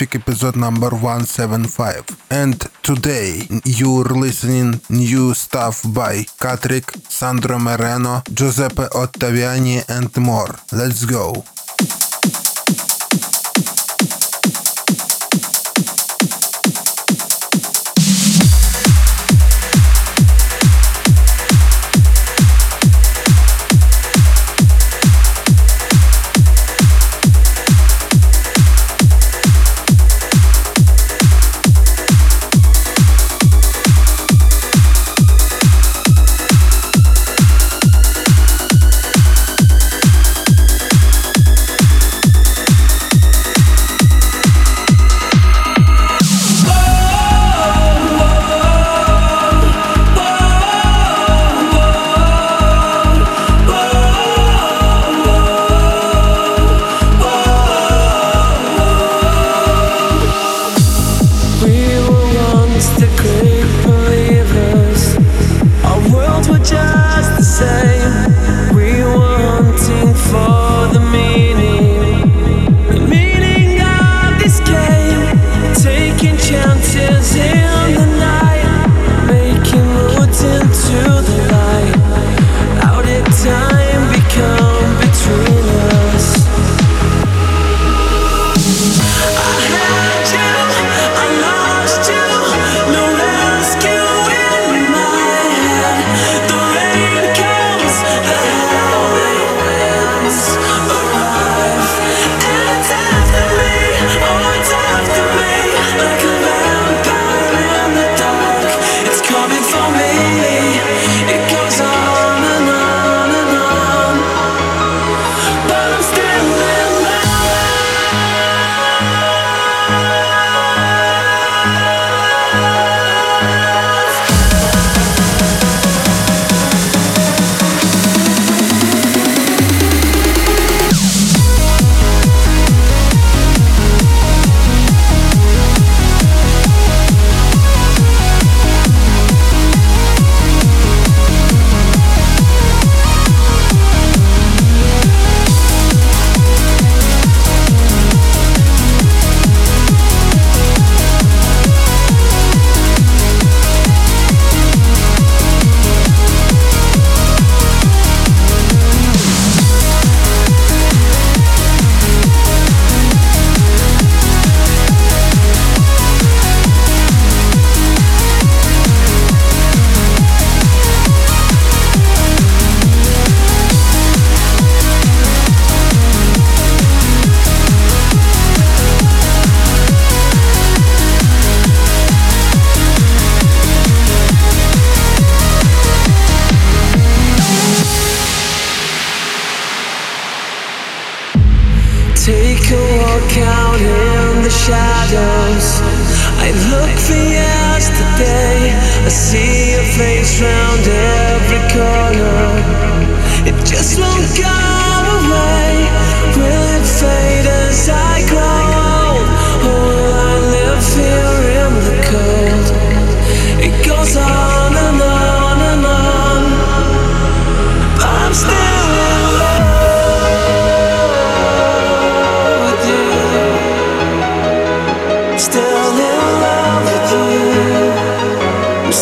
Episode number 175. And today you're listening new stuff by Katrick, Sandro Moreno, Giuseppe Ottaviani and more. Let's go.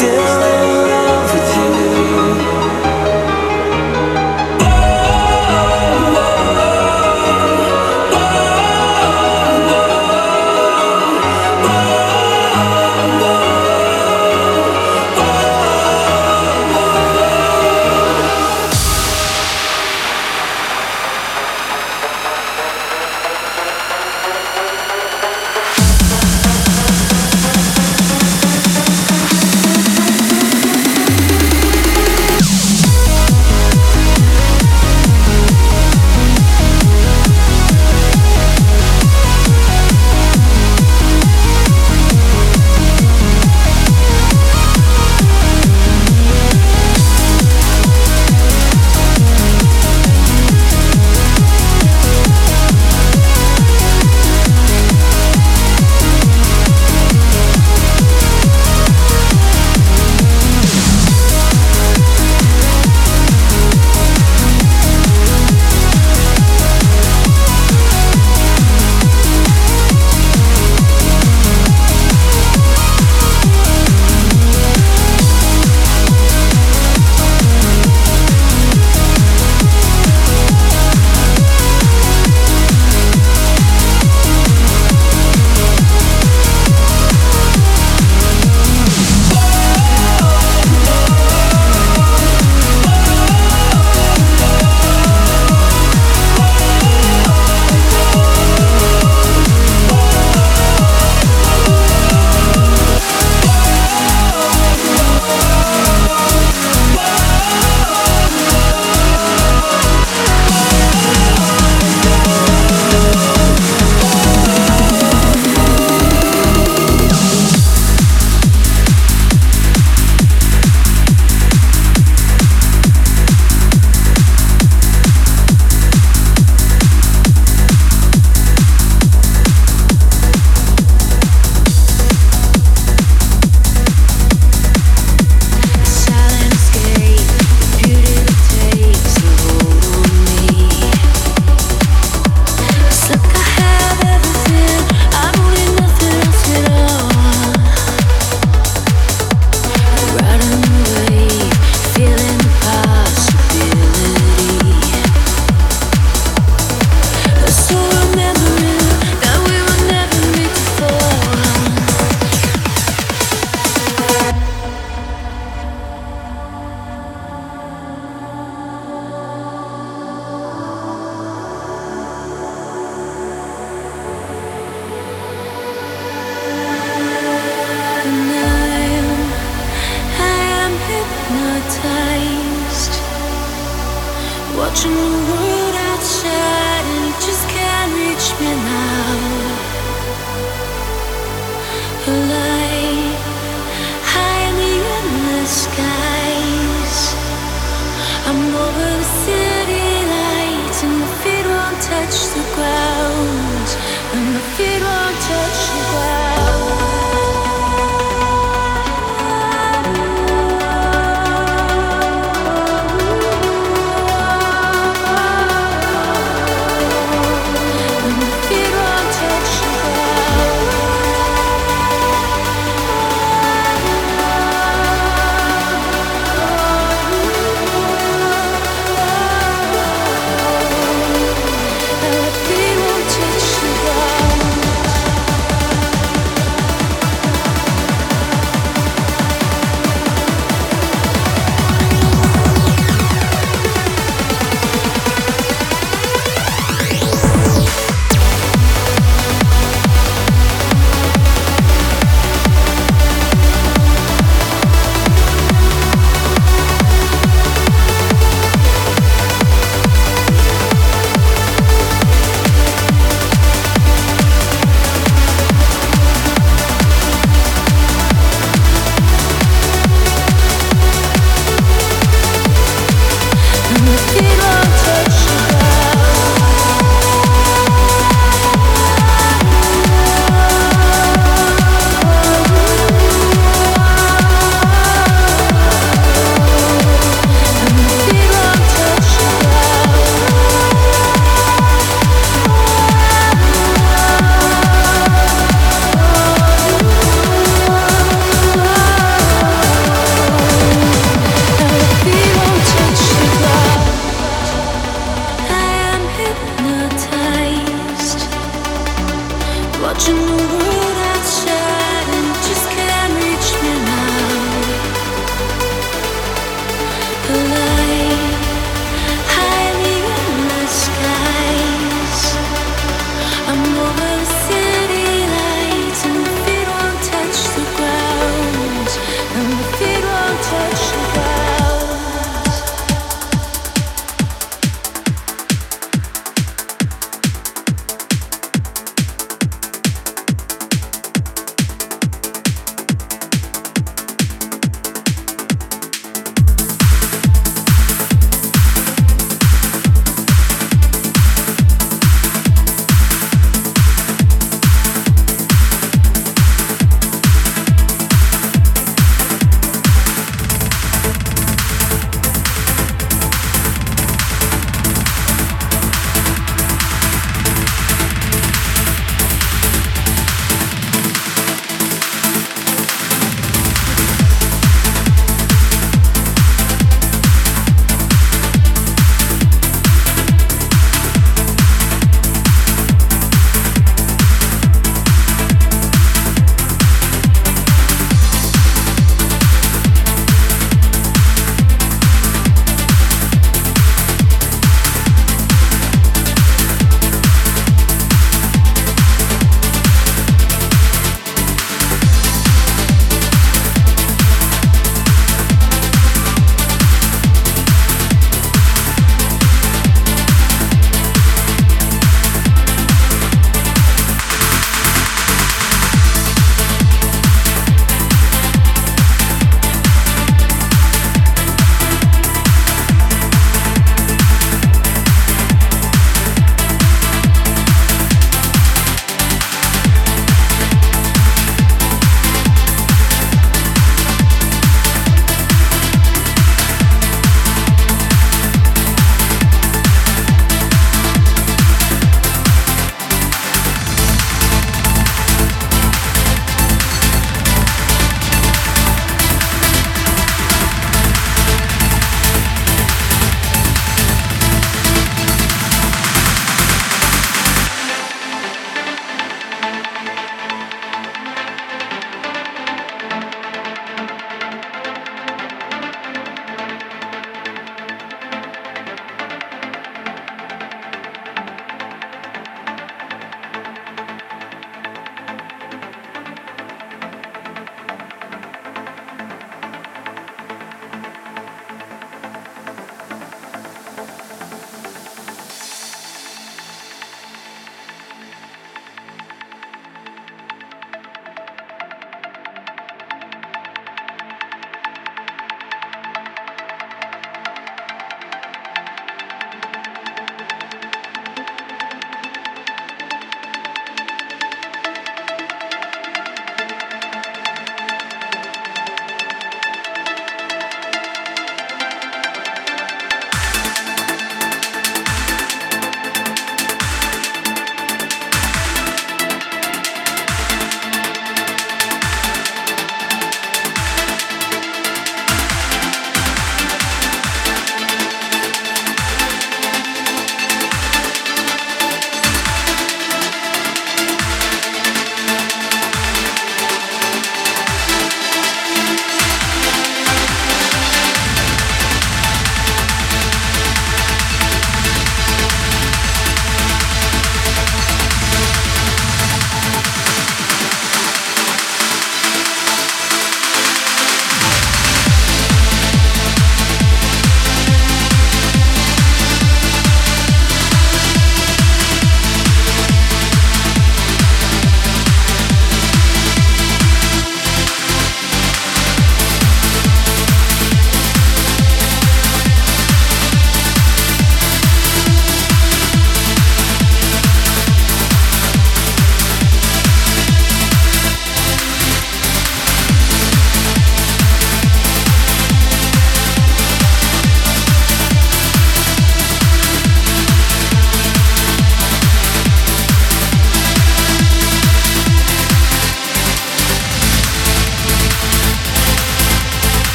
still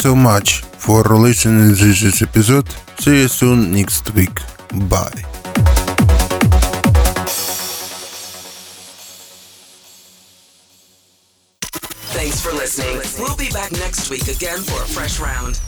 so much for listening to this episode. See you soon next week. Bye. Thanks for listening. We'll be back next week again for a fresh round.